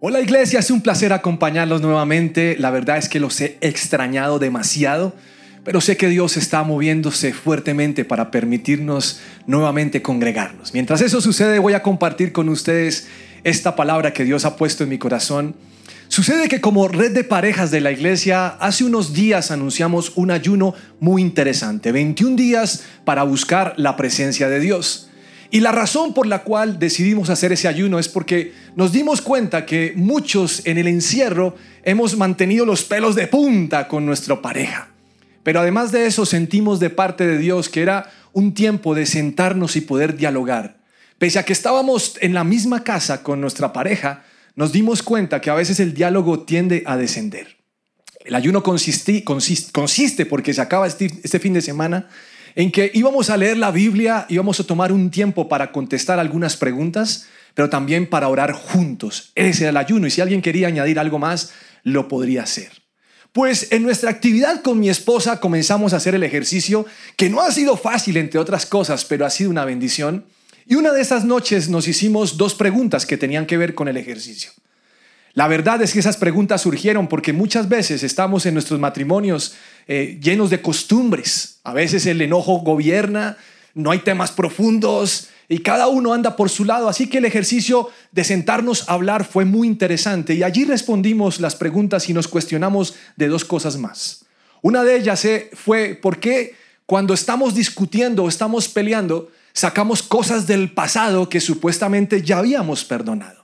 Hola iglesia, es un placer acompañarlos nuevamente. La verdad es que los he extrañado demasiado, pero sé que Dios está moviéndose fuertemente para permitirnos nuevamente congregarnos. Mientras eso sucede, voy a compartir con ustedes esta palabra que Dios ha puesto en mi corazón. Sucede que como red de parejas de la iglesia, hace unos días anunciamos un ayuno muy interesante, 21 días para buscar la presencia de Dios. Y la razón por la cual decidimos hacer ese ayuno es porque nos dimos cuenta que muchos en el encierro hemos mantenido los pelos de punta con nuestra pareja. Pero además de eso sentimos de parte de Dios que era un tiempo de sentarnos y poder dialogar. Pese a que estábamos en la misma casa con nuestra pareja, nos dimos cuenta que a veces el diálogo tiende a descender. El ayuno consiste, porque se acaba este, este fin de semana en que íbamos a leer la Biblia, íbamos a tomar un tiempo para contestar algunas preguntas, pero también para orar juntos. Ese era el ayuno y si alguien quería añadir algo más, lo podría hacer. Pues en nuestra actividad con mi esposa comenzamos a hacer el ejercicio, que no ha sido fácil entre otras cosas, pero ha sido una bendición. Y una de esas noches nos hicimos dos preguntas que tenían que ver con el ejercicio. La verdad es que esas preguntas surgieron porque muchas veces estamos en nuestros matrimonios eh, llenos de costumbres. A veces el enojo gobierna, no hay temas profundos y cada uno anda por su lado. Así que el ejercicio de sentarnos a hablar fue muy interesante y allí respondimos las preguntas y nos cuestionamos de dos cosas más. Una de ellas eh, fue por qué cuando estamos discutiendo o estamos peleando sacamos cosas del pasado que supuestamente ya habíamos perdonado.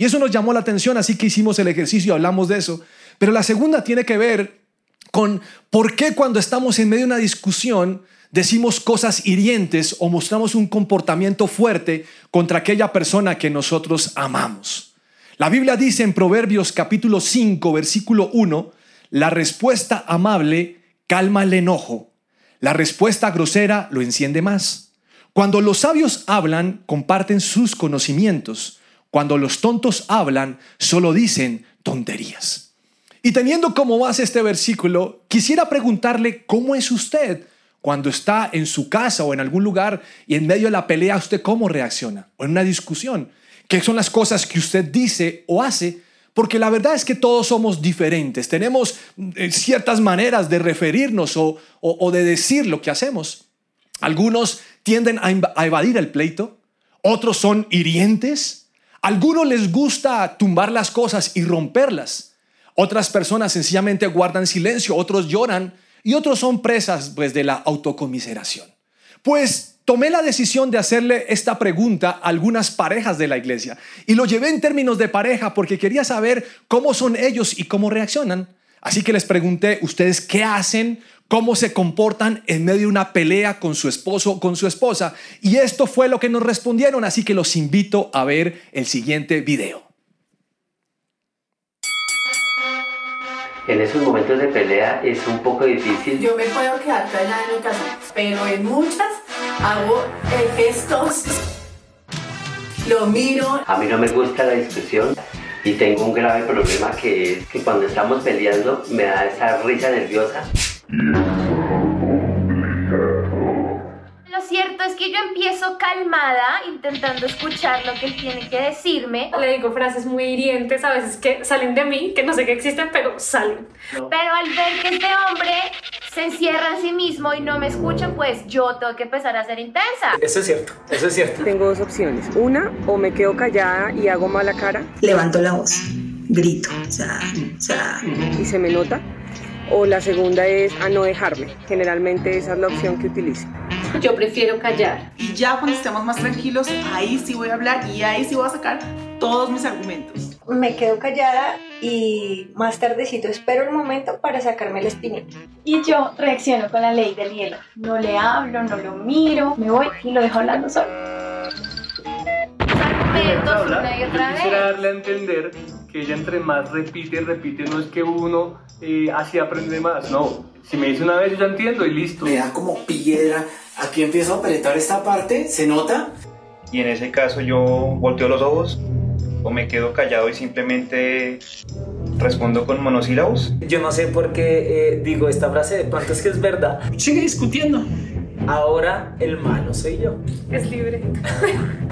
Y eso nos llamó la atención, así que hicimos el ejercicio, hablamos de eso. Pero la segunda tiene que ver con por qué cuando estamos en medio de una discusión decimos cosas hirientes o mostramos un comportamiento fuerte contra aquella persona que nosotros amamos. La Biblia dice en Proverbios capítulo 5, versículo 1, la respuesta amable calma el enojo, la respuesta grosera lo enciende más. Cuando los sabios hablan, comparten sus conocimientos cuando los tontos hablan, solo dicen tonterías. Y teniendo como base este versículo, quisiera preguntarle cómo es usted cuando está en su casa o en algún lugar y en medio de la pelea, usted cómo reacciona o en una discusión. ¿Qué son las cosas que usted dice o hace? Porque la verdad es que todos somos diferentes, tenemos eh, ciertas maneras de referirnos o, de decir lo que hacemos. Algunos tienden a evadir el pleito, otros son hirientes, algunos les gusta tumbar las cosas y romperlas. Otras personas sencillamente guardan silencio, otros lloran y otros son presas pues de la autocomiseración. Pues tomé la decisión de hacerle esta pregunta a algunas parejas de la iglesia y lo llevé en términos de pareja porque quería saber cómo son ellos y cómo reaccionan. Así que les pregunté, ¿ustedes qué hacen? Cómo se comportan en medio de una pelea con su esposo o con su esposa. Y esto fue lo que nos respondieron, así que los invito a ver el siguiente video. En esos momentos de pelea es un poco difícil. Yo me puedo quedar callada en mi casa, pero en muchas hago gestos, lo miro. A mí no me gusta la discusión y tengo un grave problema que es que cuando estamos peleando me da esa risa nerviosa lo cierto es que yo empiezo calmada, intentando escuchar lo que él tiene que decirme. Le digo frases muy hirientes a veces que salen de mí, que no sé que existen, pero salen. Pero al ver que este hombre se encierra en sí mismo y no me escucha, pues yo tengo que empezar a ser intensa. Eso es cierto, eso es cierto. Tengo dos opciones. Una, o me quedo callada y hago mala cara. Levanto la voz, grito, o sea, o sea. Y se me nota o la segunda es a no dejarme. Generalmente esa es la opción que utilizo. Yo prefiero callar. Y ya cuando estemos más tranquilos, ahí sí voy a hablar y ahí sí voy a sacar todos mis argumentos. Me quedo callada y más tardecito espero el momento para sacarme el espinita. Y yo reacciono con la ley del hielo. No le hablo, no lo miro, me voy y lo dejo hablando solo. Quisiera darle a entender que ella entre más repite y repite, no es que uno eh, así aprende más, no. Si me dice una vez, yo ya entiendo y listo. Me da como piedra, aquí empiezo a apretar esta parte, ¿se nota? Y en ese caso yo volteo los ojos o me quedo callado y simplemente respondo con monosílabos. Yo no sé por qué eh, digo esta frase, de pronto es que es verdad. Sigue discutiendo. Ahora el malo soy yo. Es libre.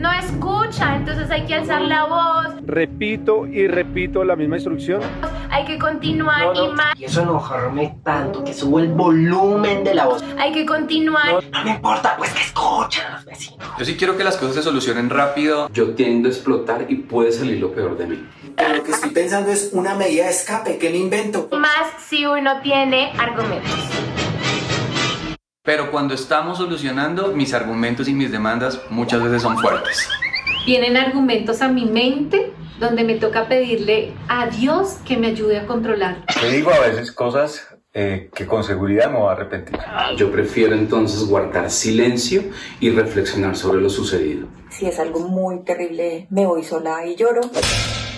no escucha, entonces hay que alzar la voz. Repito y repito la misma instrucción. Hay que continuar No, no, y más. Y eso enojarme tanto que subo el volumen de la voz. Hay que continuar. No me importa, pues que escuchen los vecinos. Yo sí quiero que las cosas se solucionen rápido. Yo tiendo a explotar y puede salir lo peor de mí. Pero lo que estoy pensando es una medida de escape, ¿qué me invento? Más si uno tiene argumentos. Pero cuando estamos solucionando, mis argumentos y mis demandas muchas veces son fuertes. Vienen argumentos a mi mente donde me toca pedirle a Dios que me ayude a controlar. Te digo a veces cosas eh, que con seguridad me voy a arrepentir. Yo prefiero entonces guardar silencio y reflexionar sobre lo sucedido. Si es algo muy terrible, me voy sola y lloro.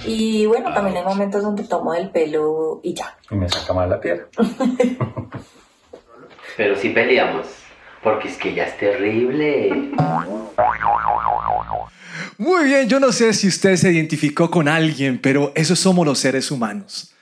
Y bueno, también hay momentos donde tomo el pelo y ya. Y me saca mal la piedra. Pero sí peleamos, porque es que ya es terrible. Muy bien, yo no sé si usted se identificó con alguien, pero esos somos los seres humanos.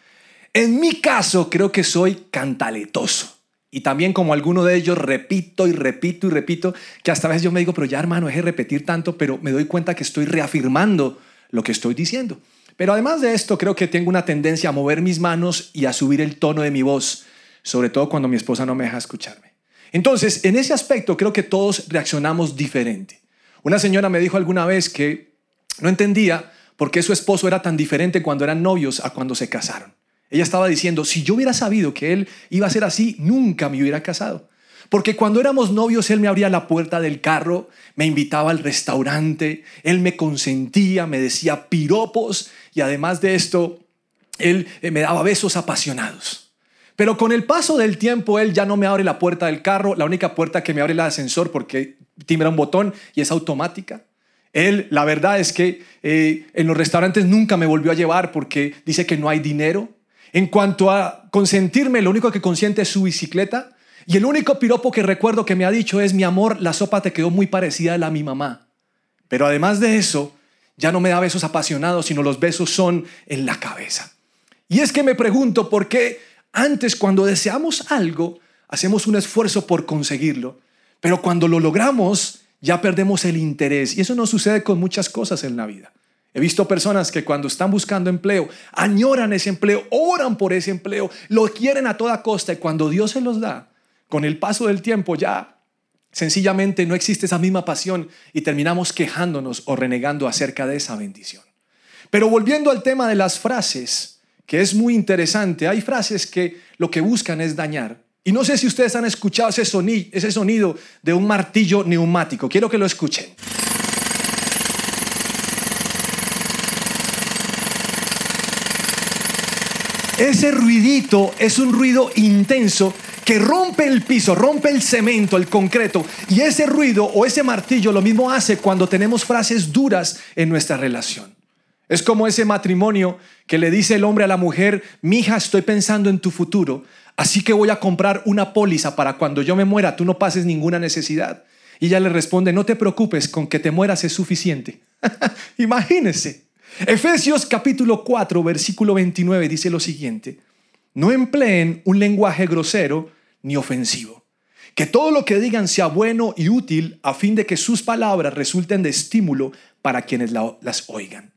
En mi caso, creo que soy cantaletoso. Y también como alguno de ellos, repito y repito y repito, que hasta a veces yo me digo, pero ya hermano, es de repetir tanto, pero me doy cuenta que estoy reafirmando lo que estoy diciendo. Pero además de esto, creo que tengo una tendencia a mover mis manos y a subir el tono de mi voz, sobre todo cuando mi esposa no me deja escucharme. Entonces, en ese aspecto, creo que todos reaccionamos diferente. Una señora me dijo alguna vez que no entendía por qué su esposo era tan diferente cuando eran novios a cuando se casaron. Ella estaba diciendo, si yo hubiera sabido que él iba a ser así, nunca me hubiera casado. Porque cuando éramos novios, él me abría la puerta del carro, me invitaba al restaurante, él me consentía, me decía piropos y además de esto, él eh, me daba besos apasionados. Pero con el paso del tiempo, él ya no me abre la puerta del carro, la única puerta que me abre el ascensor porque timbra un botón y es automática. Él, la verdad es que eh, en los restaurantes nunca me volvió a llevar porque dice que no hay dinero. En cuanto a consentirme, lo único que consiente es su bicicleta. Y el único piropo que recuerdo que me ha dicho es, mi amor, la sopa te quedó muy parecida a la de mi mamá. Pero además de eso, ya no me da besos apasionados, sino los besos son en la cabeza. Y es que me pregunto por qué antes cuando deseamos algo, hacemos un esfuerzo por conseguirlo, pero cuando lo logramos, ya perdemos el interés. Y eso no sucede con muchas cosas en la vida. He visto personas que cuando están buscando empleo, añoran ese empleo, oran por ese empleo, lo quieren a toda costa y cuando Dios se los da, con el paso del tiempo ya sencillamente no existe esa misma pasión y terminamos quejándonos o renegando acerca de esa bendición. Pero volviendo al tema de las frases, que es muy interesante, hay frases que lo que buscan es dañar. Y no sé si ustedes han escuchado ese sonido, ese sonido de un martillo neumático. Quiero que lo escuchen. Ese ruidito es un ruido intenso que rompe el piso, rompe el cemento, el concreto. Y ese ruido o ese martillo lo mismo hace cuando tenemos frases duras en nuestra relación. Es como ese matrimonio que le dice el hombre a la mujer, mija, estoy pensando en tu futuro, así que voy a comprar una póliza para cuando yo me muera tú no pases ninguna necesidad. Y ella le responde, no te preocupes, con que te mueras es suficiente. Imagínese. Efesios capítulo 4, versículo 29 dice lo siguiente, no empleen un lenguaje grosero ni ofensivo. Que todo lo que digan sea bueno y útil a fin de que sus palabras resulten de estímulo para quienes la- las oigan.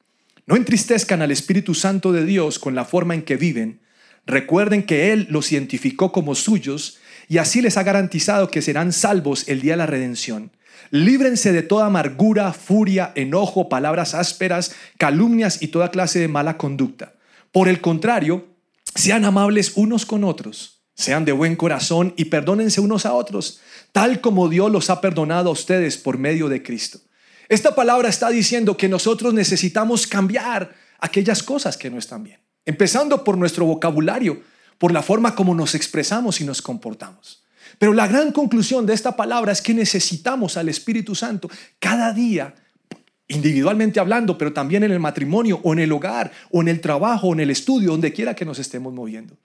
No entristezcan al Espíritu Santo de Dios con la forma en que viven. Recuerden que Él los identificó como suyos y así les ha garantizado que serán salvos el día de la redención. Líbrense de toda amargura, furia, enojo, palabras ásperas, calumnias y toda clase de mala conducta. Por el contrario, sean amables unos con otros, sean de buen corazón y perdónense unos a otros, tal como Dios los ha perdonado a ustedes por medio de Cristo. Esta palabra está diciendo que nosotros necesitamos cambiar aquellas cosas que no están bien, empezando por nuestro vocabulario, por la forma como nos expresamos y nos comportamos. Pero la gran conclusión de esta palabra es que necesitamos al Espíritu Santo cada día, individualmente hablando, pero también en el matrimonio o en el hogar o en el trabajo o en el estudio, donde quiera que nos estemos moviendo.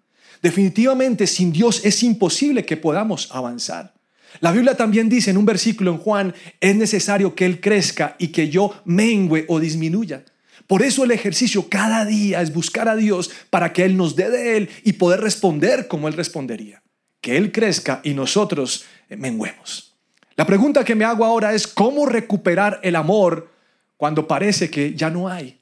Definitivamente sin Dios es imposible que podamos avanzar. La Biblia también dice en un versículo en Juan, es necesario que Él crezca y que yo mengüe o disminuya. Por eso el ejercicio cada día es buscar a Dios para que Él nos dé de Él y poder responder como Él respondería. Que Él crezca y nosotros eh, menguemos. La pregunta que me hago ahora es cómo recuperar el amor cuando parece que ya no hay.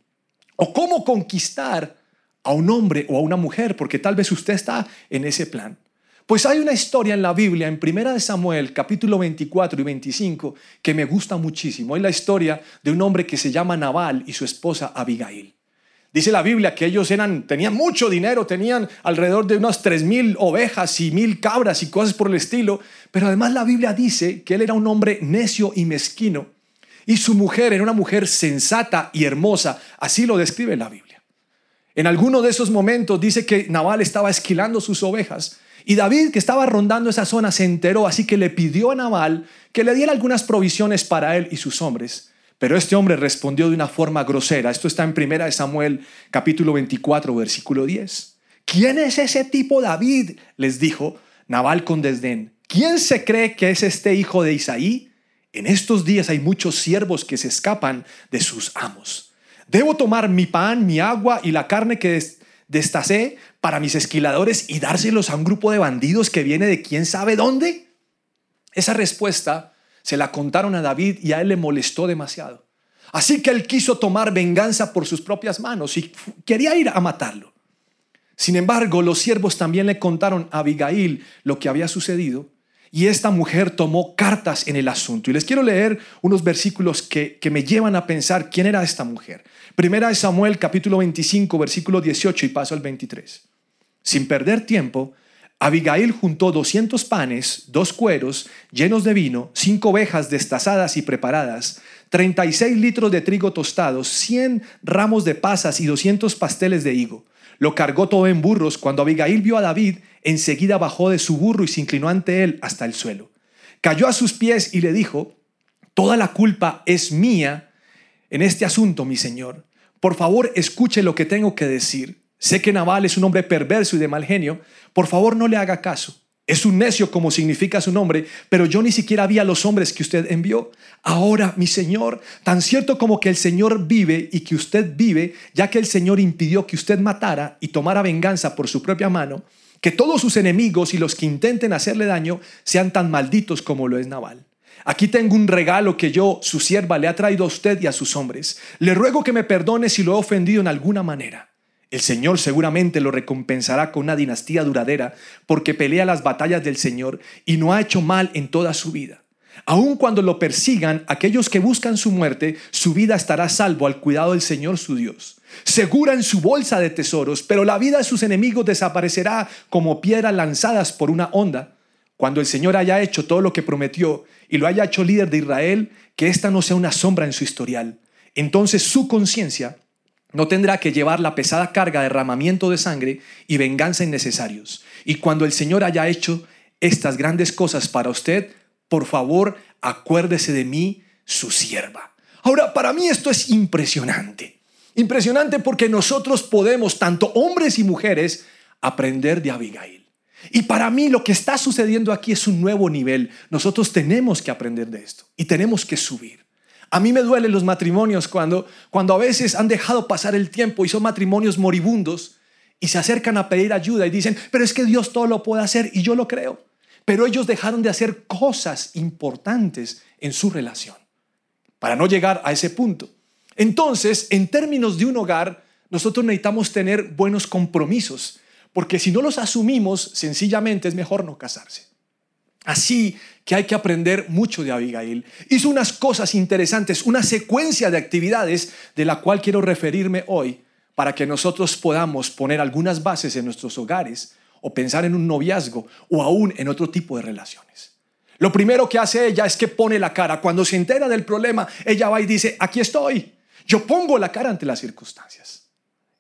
O cómo conquistar a un hombre o a una mujer, porque tal vez usted está en ese plan. Pues hay una historia en la Biblia, en Primera de Samuel, capítulo 24 y 25, que me gusta muchísimo. Es la historia de un hombre que se llama Nabal y su esposa Abigail. Dice la Biblia que ellos eran, tenían mucho dinero, tenían alrededor de unas tres mil ovejas y mil cabras y cosas por el estilo, pero además la Biblia dice que él era un hombre necio y mezquino y su mujer era una mujer sensata y hermosa, así lo describe la Biblia. En alguno de esos momentos dice que Nabal estaba esquilando sus ovejas y David, que estaba rondando esa zona, se enteró, así que le pidió a Nabal que le diera algunas provisiones para él y sus hombres. Pero este hombre respondió de una forma grosera. Esto está en 1 Samuel capítulo 24, versículo 10. ¿Quién es ese tipo David? les dijo Nabal con desdén. ¿Quién se cree que es este hijo de Isaí? En estos días hay muchos siervos que se escapan de sus amos. Debo tomar mi pan, mi agua y la carne que destacé para mis esquiladores y dárselos a un grupo de bandidos que viene de quién sabe dónde. Esa respuesta se la contaron a David y a él le molestó demasiado. Así que él quiso tomar venganza por sus propias manos y quería ir a matarlo. Sin embargo, los siervos también le contaron a Abigail lo que había sucedido y esta mujer tomó cartas en el asunto. Y les quiero leer unos versículos que, que me llevan a pensar quién era esta mujer. Primera de Samuel capítulo 25 versículo 18 y paso al 23. Sin perder tiempo, Abigail juntó 200 panes, dos cueros llenos de vino, cinco ovejas destazadas y preparadas, 36 litros de trigo tostados, 100 ramos de pasas y 200 pasteles de higo. Lo cargó todo en burros. Cuando Abigail vio a David, enseguida bajó de su burro y se inclinó ante él hasta el suelo. Cayó a sus pies y le dijo, Toda la culpa es mía en este asunto, mi señor. Por favor, escuche lo que tengo que decir. Sé que Nabal es un hombre perverso y de mal genio. Por favor, no le haga caso. Es un necio como significa su nombre, pero yo ni siquiera vi a los hombres que usted envió. Ahora, mi Señor, tan cierto como que el Señor vive y que usted vive, ya que el Señor impidió que usted matara y tomara venganza por su propia mano, que todos sus enemigos y los que intenten hacerle daño sean tan malditos como lo es Nabal. Aquí tengo un regalo que yo, su sierva, le ha traído a usted y a sus hombres. Le ruego que me perdone si lo he ofendido en alguna manera. El Señor seguramente lo recompensará con una dinastía duradera porque pelea las batallas del Señor y no ha hecho mal en toda su vida. Aun cuando lo persigan aquellos que buscan su muerte, su vida estará salvo al cuidado del Señor su Dios. Segura en su bolsa de tesoros, pero la vida de sus enemigos desaparecerá como piedras lanzadas por una onda. Cuando el Señor haya hecho todo lo que prometió y lo haya hecho líder de Israel, que esta no sea una sombra en su historial. Entonces su conciencia no tendrá que llevar la pesada carga de derramamiento de sangre y venganza innecesarios. Y cuando el Señor haya hecho estas grandes cosas para usted, por favor, acuérdese de mí, su sierva. Ahora, para mí esto es impresionante. Impresionante porque nosotros podemos, tanto hombres y mujeres, aprender de Abigail. Y para mí lo que está sucediendo aquí es un nuevo nivel. Nosotros tenemos que aprender de esto y tenemos que subir. A mí me duelen los matrimonios cuando, cuando a veces han dejado pasar el tiempo y son matrimonios moribundos y se acercan a pedir ayuda y dicen, pero es que Dios todo lo puede hacer y yo lo creo. Pero ellos dejaron de hacer cosas importantes en su relación para no llegar a ese punto. Entonces, en términos de un hogar, nosotros necesitamos tener buenos compromisos, porque si no los asumimos, sencillamente es mejor no casarse. Así que hay que aprender mucho de Abigail. Hizo unas cosas interesantes, una secuencia de actividades de la cual quiero referirme hoy para que nosotros podamos poner algunas bases en nuestros hogares o pensar en un noviazgo o aún en otro tipo de relaciones. Lo primero que hace ella es que pone la cara. Cuando se entera del problema, ella va y dice, aquí estoy. Yo pongo la cara ante las circunstancias.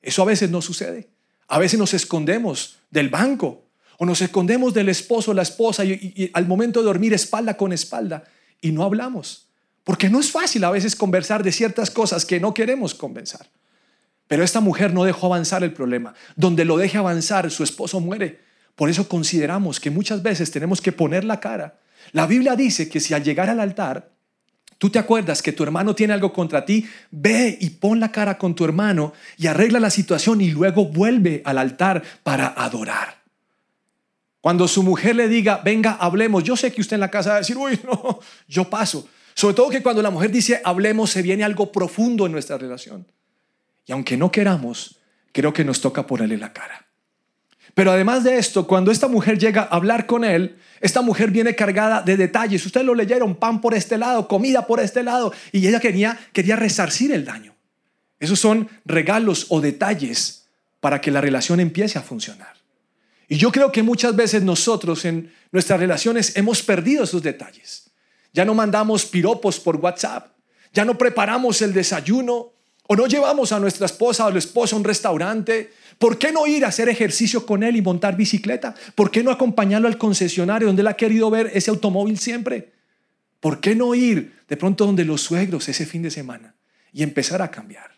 Eso a veces no sucede. A veces nos escondemos del banco o nos escondemos del esposo o la esposa y, al momento de dormir espalda con espalda y no hablamos. Porque no es fácil a veces conversar de ciertas cosas que no queremos conversar. Pero esta mujer no dejó avanzar el problema. Donde lo deje avanzar, su esposo muere. Por eso consideramos que muchas veces tenemos que poner la cara. La Biblia dice que si al llegar al altar, tú te acuerdas que tu hermano tiene algo contra ti, ve y pon la cara con tu hermano y arregla la situación y luego vuelve al altar para adorar. Cuando su mujer le diga, venga, hablemos, yo sé que usted en la casa va a decir, uy, no, yo paso. Sobre todo que cuando la mujer dice hablemos, se viene algo profundo en nuestra relación. Y aunque no queramos, creo que nos toca ponerle la cara. Pero además de esto, cuando esta mujer llega a hablar con él, esta mujer viene cargada de detalles. Ustedes lo leyeron, pan por este lado, comida por este lado. Y ella quería, quería resarcir el daño. Esos son regalos o detalles para que la relación empiece a funcionar. Y yo creo que muchas veces nosotros en nuestras relaciones hemos perdido esos detalles. Ya no mandamos piropos por WhatsApp, ya no preparamos el desayuno o no llevamos a nuestra esposa o al esposo a un restaurante. ¿Por qué no ir a hacer ejercicio con él y montar bicicleta? ¿Por qué no acompañarlo al concesionario donde él ha querido ver ese automóvil siempre? ¿Por qué no ir de pronto donde los suegros ese fin de semana y empezar a cambiar?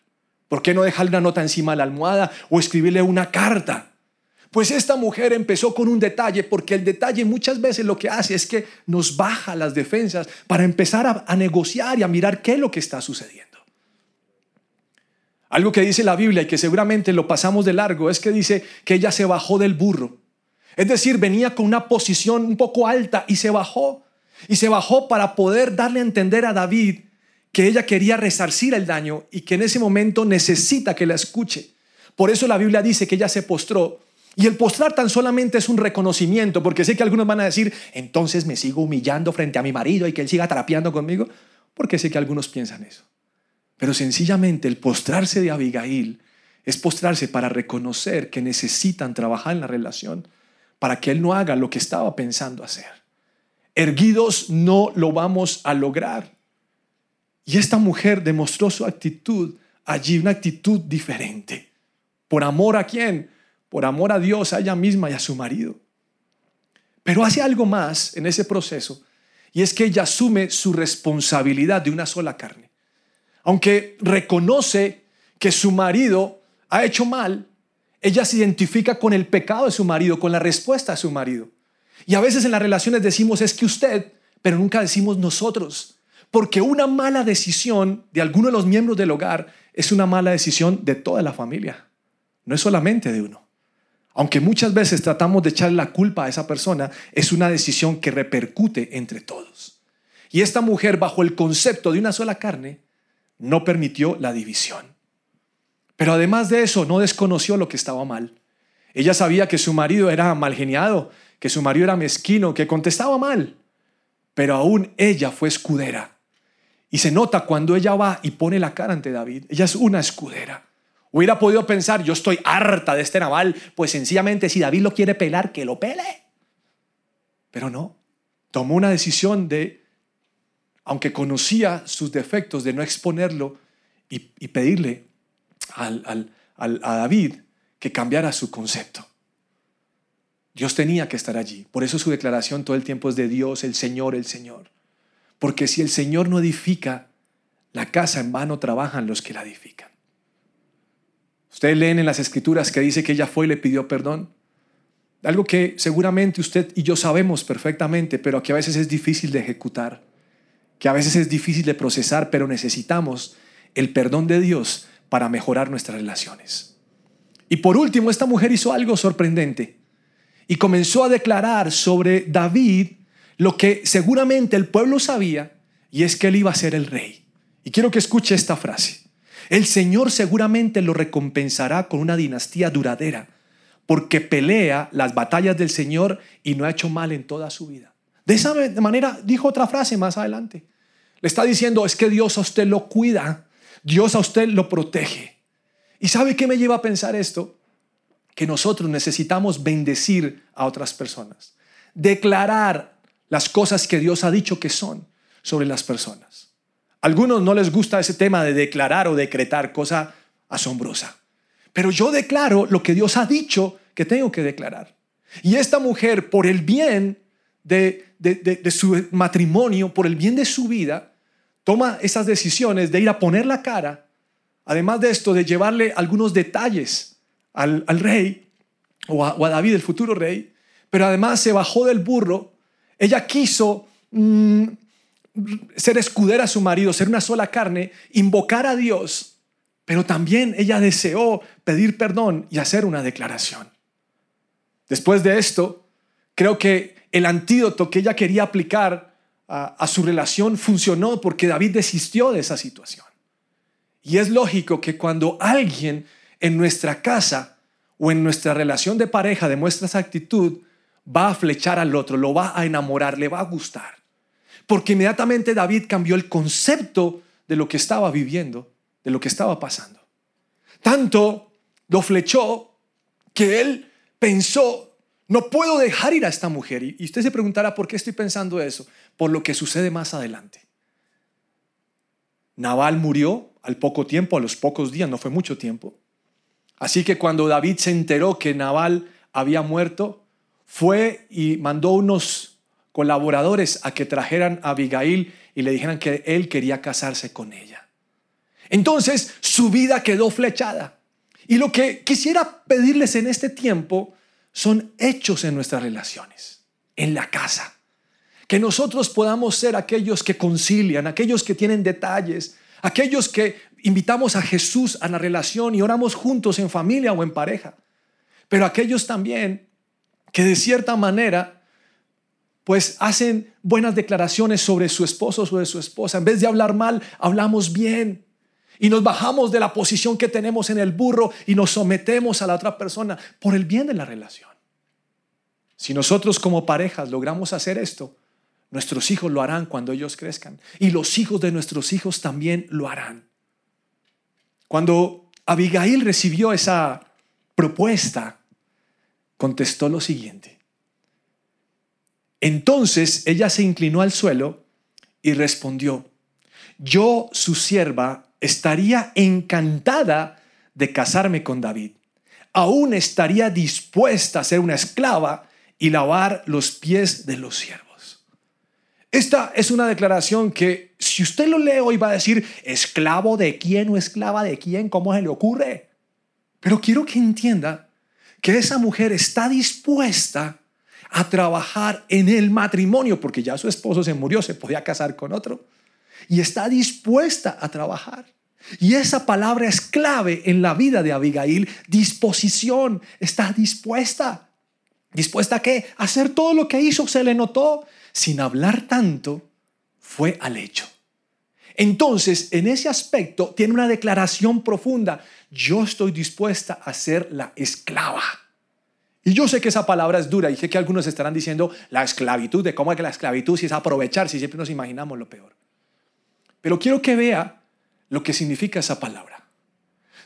¿Por qué no dejarle una nota encima de la almohada o escribirle una carta? Pues esta mujer empezó con un detalle, porque el detalle muchas veces lo que hace es que nos baja las defensas para empezar a, a negociar y a mirar qué es lo que está sucediendo. Algo que dice la Biblia y que seguramente lo pasamos de largo es que dice que ella se bajó del burro. Es decir, venía con una posición un poco alta y se bajó. Y se bajó para poder darle a entender a David que ella quería resarcir el daño y que en ese momento necesita que la escuche. Por eso la Biblia dice que ella se postró. Y el postrar tan solamente es un reconocimiento, porque sé que algunos van a decir, entonces me sigo humillando frente a mi marido y que él siga trapeando conmigo, porque sé que algunos piensan eso. Pero sencillamente el postrarse de Abigail es postrarse para reconocer que necesitan trabajar en la relación para que él no haga lo que estaba pensando hacer. Erguidos no lo vamos a lograr. Y esta mujer demostró su actitud allí, una actitud diferente. ¿Por amor a quién? Por amor a Dios, a ella misma y a su marido. Pero hace algo más en ese proceso, y es que ella asume su responsabilidad de una sola carne. Aunque reconoce que su marido ha hecho mal, ella se identifica con el pecado de su marido, con la respuesta de su marido. Y a veces en las relaciones decimos es que usted, pero nunca decimos nosotros. Porque una mala decisión de alguno de los miembros del hogar es una mala decisión de toda la familia, no es solamente de uno. Aunque muchas veces tratamos de echar la culpa a esa persona, es una decisión que repercute entre todos. Y esta mujer, bajo el concepto de una sola carne, no permitió la división. Pero además de eso, no desconoció lo que estaba mal. Ella sabía que su marido era mal geniado, que su marido era mezquino, que contestaba mal. Pero aún ella fue escudera y se nota cuando ella va y pone la cara ante David. Ella es una escudera. Hubiera podido pensar, yo estoy harta de este naval, pues sencillamente si David lo quiere pelar, que lo pele. Pero no, tomó una decisión de, aunque conocía sus defectos, de no exponerlo y, pedirle al, a David que cambiara su concepto. Dios tenía que estar allí. Por eso su declaración todo el tiempo es de Dios, el Señor, el Señor. Porque si el Señor no edifica, la casa en vano trabajan los que la edifican. Ustedes leen en las escrituras que dice que ella fue y le pidió perdón. Algo que seguramente usted y yo sabemos perfectamente, pero que a veces es difícil de ejecutar, que a veces es difícil de procesar, pero necesitamos el perdón de Dios para mejorar nuestras relaciones. Y por último, esta mujer hizo algo sorprendente y comenzó a declarar sobre David lo que seguramente el pueblo sabía y es que él iba a ser el rey. Y quiero que escuche esta frase. El Señor seguramente lo recompensará con una dinastía duradera, porque pelea las batallas del Señor y no ha hecho mal en toda su vida. De esa manera dijo otra frase más adelante. Le está diciendo, es que Dios a usted lo cuida, Dios a usted lo protege. ¿Y sabe qué me lleva a pensar esto? Que nosotros necesitamos bendecir a otras personas, declarar las cosas que Dios ha dicho que son sobre las personas. A algunos no les gusta ese tema de declarar o decretar, cosa asombrosa. Pero yo declaro lo que Dios ha dicho que tengo que declarar. Y esta mujer, por el bien de, de, su matrimonio, por el bien de su vida, toma esas decisiones de ir a poner la cara, además de esto, de llevarle algunos detalles al, rey o a, o a David, el futuro rey, pero además se bajó del burro ella quiso mm, ser escudera a su marido, ser una sola carne, invocar a Dios, pero también ella deseó pedir perdón y hacer una declaración. Después de esto, creo que el antídoto que ella quería aplicar a, su relación funcionó porque David desistió de esa situación. Y es lógico que cuando alguien en nuestra casa o en nuestra relación de pareja demuestra esa actitud, va a flechar al otro, lo va a enamorar, le va a gustar. Porque inmediatamente David cambió el concepto de lo que estaba viviendo, de lo que estaba pasando. Tanto lo flechó que él pensó, no puedo dejar ir a esta mujer. Y usted se preguntará, ¿por qué estoy pensando eso? Por lo que sucede más adelante. Nabal murió al poco tiempo, a los pocos días, no fue mucho tiempo. Así que cuando David se enteró que Nabal había muerto, fue y mandó unos colaboradores a que trajeran a Abigail y le dijeran que él quería casarse con ella. Entonces su vida quedó flechada. Y lo que quisiera pedirles en este tiempo son hechos en nuestras relaciones, en la casa. Que nosotros podamos ser aquellos que concilian, aquellos que tienen detalles, aquellos que invitamos a Jesús a la relación y oramos juntos en familia o en pareja. Pero aquellos también que de cierta manera pues hacen buenas declaraciones sobre su esposo o sobre su esposa. En vez de hablar mal, hablamos bien. Y nos bajamos de la posición que tenemos en el burro y nos sometemos a la otra persona por el bien de la relación. Si nosotros como parejas logramos hacer esto, nuestros hijos lo harán cuando ellos crezcan. Y los hijos de nuestros hijos también lo harán. Cuando Abigail recibió esa propuesta, contestó lo siguiente. Entonces ella se inclinó al suelo y respondió, yo, su sierva, estaría encantada de casarme con David. Aún estaría dispuesta a ser una esclava y lavar los pies de los siervos. Esta es una declaración que si usted lo lee hoy va a decir, esclavo de quién o esclava de quién, ¿cómo se le ocurre? Pero quiero que entienda que esa mujer está dispuesta a trabajar en el matrimonio, porque ya su esposo se murió, se podía casar con otro, y está dispuesta a trabajar. Y esa palabra es clave en la vida de Abigail, disposición, está dispuesta. ¿Dispuesta a qué? A hacer todo lo que hizo, se le notó, sin hablar tanto, fue al hecho. Entonces, en ese aspecto, tiene una declaración profunda. Yo estoy dispuesta a ser la esclava. Y yo sé que esa palabra es dura y sé que algunos estarán diciendo la esclavitud, de cómo es que la esclavitud si es aprovechar, si siempre nos imaginamos lo peor. Pero quiero que vea lo que significa esa palabra.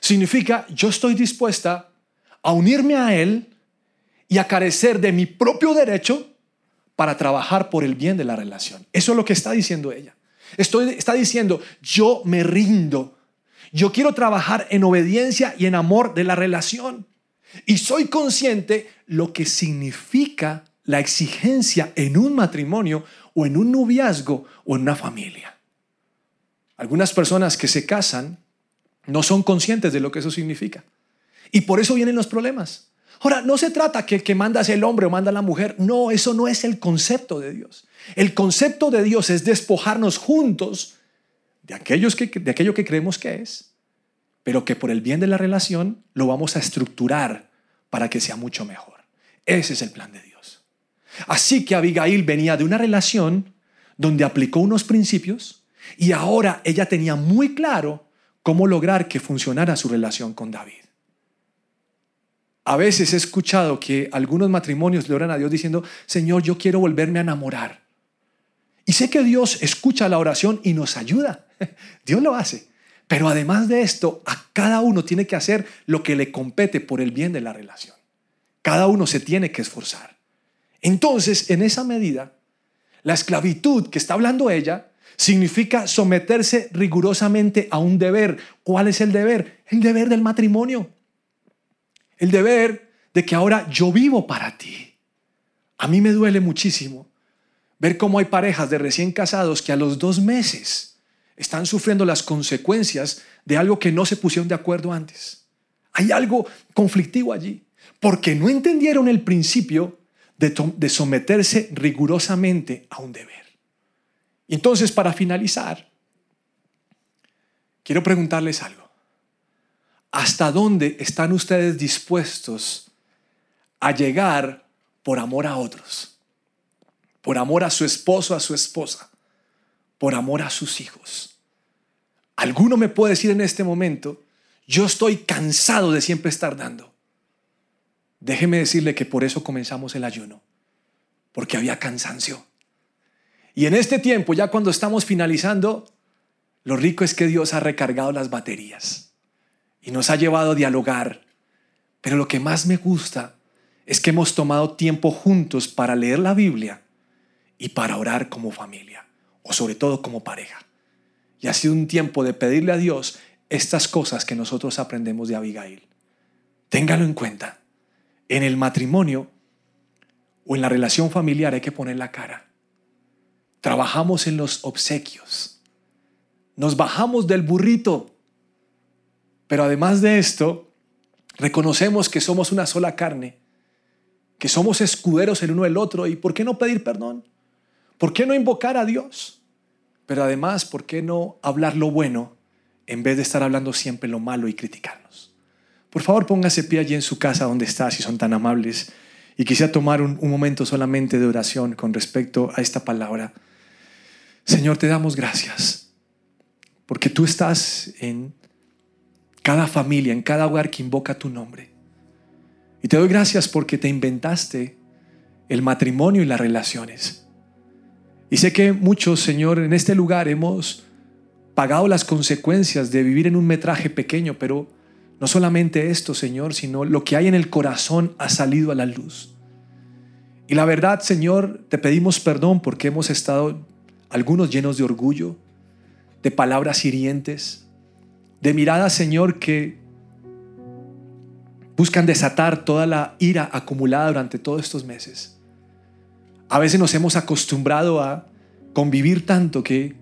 Significa yo estoy dispuesta a unirme a Él y a carecer de mi propio derecho para trabajar por el bien de la relación. Eso es lo que está diciendo ella. Estoy, está diciendo, yo me rindo. Yo quiero trabajar en obediencia y en amor de la relación. Y soy consciente lo que significa la exigencia en un matrimonio o en un noviazgo o en una familia. Algunas personas que se casan no son conscientes de lo que eso significa. Y por eso vienen los problemas. Ahora, no se trata que el que manda el hombre o manda la mujer. No, eso no es el concepto de Dios. El concepto de Dios es despojarnos juntos de, aquellos que, de aquello que creemos que es, pero que por el bien de la relación lo vamos a estructurar para que sea mucho mejor. Ese es el plan de Dios. Así que Abigail venía de una relación donde aplicó unos principios y ahora ella tenía muy claro cómo lograr que funcionara su relación con David. A veces he escuchado que algunos matrimonios le oran a Dios diciendo, Señor, yo quiero volverme a enamorar. Y sé que Dios escucha la oración y nos ayuda. Dios lo hace. Pero además de esto, a cada uno tiene que hacer lo que le compete por el bien de la relación. Cada uno se tiene que esforzar. Entonces, en esa medida, la esclavitud que está hablando ella significa someterse rigurosamente a un deber. ¿Cuál es el deber? El deber del matrimonio. El deber de que ahora yo vivo para ti. A mí me duele muchísimo ver cómo hay parejas de recién casados que a los dos meses están sufriendo las consecuencias de algo que no se pusieron de acuerdo antes. Hay algo conflictivo allí, porque no entendieron el principio de, de someterse rigurosamente a un deber. Entonces, para finalizar, quiero preguntarles algo. ¿Hasta dónde están ustedes dispuestos a llegar por amor a otros? por amor a su esposo, a su esposa. por amor a sus hijos. Alguno me puede decir en este momento, yo estoy cansado de siempre estar dando. Déjeme decirle que por eso comenzamos el ayuno, porque había cansancio. Y en este tiempo, ya cuando estamos finalizando, lo rico es que Dios ha recargado las baterías y nos ha llevado a dialogar. Pero lo que más me gusta es que hemos tomado tiempo juntos para leer la Biblia y para orar como familia, o sobre todo como pareja. Y ha sido un tiempo de pedirle a Dios estas cosas que nosotros aprendemos de Abigail. Téngalo en cuenta. En el matrimonio o en la relación familiar hay que poner la cara. Trabajamos en los obsequios. Nos bajamos del burrito. Pero además de esto, reconocemos que somos una sola carne, que somos escuderos el uno del otro. ¿Y por qué no pedir perdón? ¿Por qué no invocar a Dios? Pero además, ¿por qué no hablar lo bueno en vez de estar hablando siempre lo malo y criticarnos? Por favor, póngase pie allí en su casa donde está, si son tan amables. Y quisiera tomar un, un momento solamente de oración con respecto a esta palabra. Señor, te damos gracias porque tú estás en cada familia, en cada hogar que invoca tu nombre. Y te doy gracias porque te inventaste el matrimonio y las relaciones. Y sé que muchos, Señor, en este lugar hemos pagado las consecuencias de vivir en un metraje pequeño, pero no solamente esto, Señor, sino lo que hay en el corazón ha salido a la luz. Y la verdad, Señor, te pedimos perdón porque hemos estado algunos llenos de orgullo, de palabras hirientes, de miradas, Señor, que buscan desatar toda la ira acumulada durante todos estos meses. A veces nos hemos acostumbrado a convivir tanto que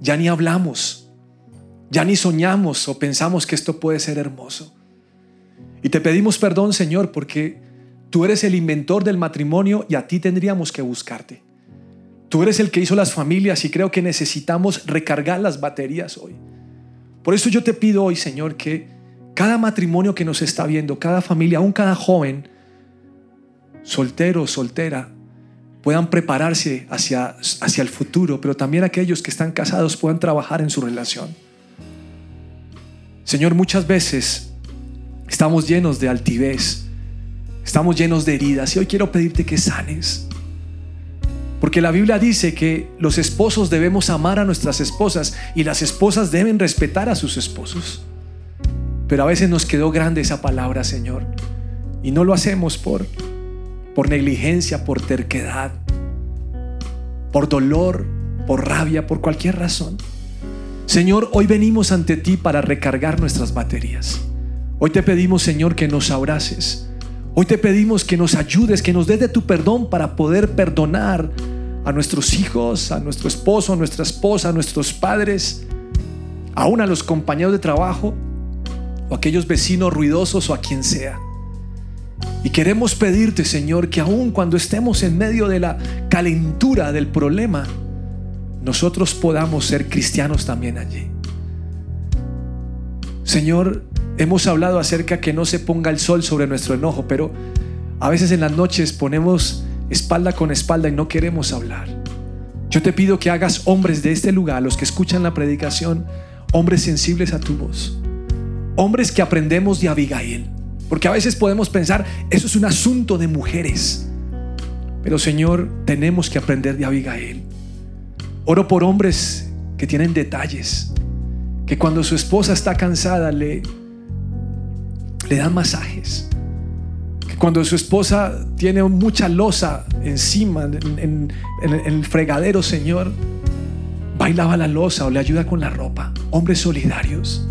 ya ni hablamos, ya ni soñamos o pensamos que esto puede ser hermoso. Y te pedimos perdón, Señor, porque tú eres el inventor del matrimonio y a ti tendríamos que buscarte. Tú eres el que hizo las familias y creo que necesitamos recargar las baterías hoy. Por eso yo te pido hoy, Señor, que cada matrimonio que nos está viendo, cada familia, aún cada joven, soltero o soltera, puedan prepararse hacia, hacia el futuro, pero también aquellos que están casados puedan trabajar en su relación. Señor, muchas veces estamos llenos de altivez, estamos llenos de heridas y hoy quiero pedirte que sanes. Porque la Biblia dice que los esposos debemos amar a nuestras esposas y las esposas deben respetar a sus esposos. Pero a veces nos quedó grande esa palabra, Señor. Y no lo hacemos por, por negligencia, por terquedad, por dolor, por rabia, por cualquier razón. Señor, hoy venimos ante ti para recargar nuestras baterías. Hoy te pedimos, Señor, que nos abraces. Hoy te pedimos que nos ayudes, que nos des de tu perdón para poder perdonar a nuestros hijos, a nuestro esposo, a nuestra esposa, a nuestros padres, aún a los compañeros de trabajo o a aquellos vecinos ruidosos o a quien sea. Y queremos pedirte, Señor, que aún cuando estemos en medio de la calentura del problema, nosotros podamos ser cristianos también allí. Señor, hemos hablado acerca que no se ponga el sol sobre nuestro enojo, pero a veces en las noches ponemos espalda con espalda y no queremos hablar. Yo te pido que hagas hombres de este lugar, los que escuchan la predicación, hombres sensibles a tu voz. Hombres que aprendemos de Abigail. Porque a veces podemos pensar, eso es un asunto de mujeres. Pero Señor, tenemos que aprender de Abigail. Oro por hombres que tienen detalles, que cuando su esposa está cansada le, le dan masajes, cuando su esposa tiene mucha losa encima, en, el fregadero, Señor, bailaba la losa o le ayuda con la ropa. Hombres solidarios.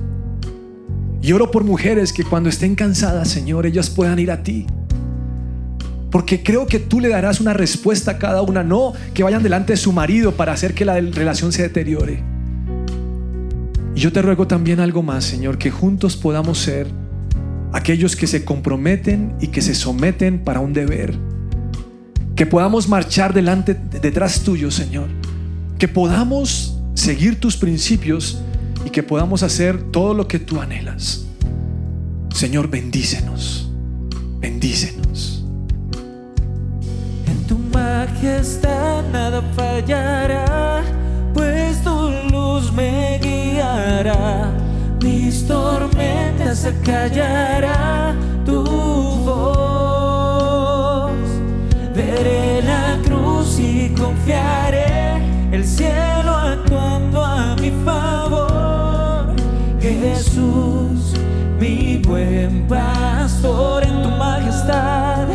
Y oro por mujeres que cuando estén cansadas, Señor, ellas puedan ir a ti. Porque creo que tú le darás una respuesta a cada una, no que vayan delante de su marido para hacer que la relación se deteriore. Y yo te ruego también algo más, Señor, que juntos podamos ser aquellos que se comprometen y que se someten para un deber. Que podamos marchar delante, detrás tuyo, Señor. Que podamos seguir tus principios y que podamos hacer todo lo que tú anhelas. Señor, bendícenos. Bendícenos. En tu majestad nada fallará, pues tu luz me guiará, mis tormentas se callará tu voz. Veré la cruz y confiaré el cielo actuando a mi favor. Jesús, mi buen pastor, en tu majestad,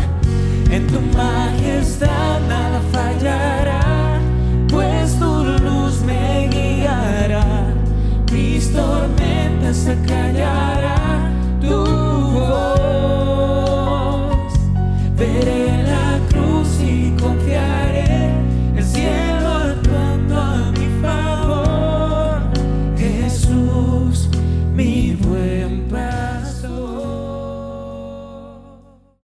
en tu majestad nada fallará. se.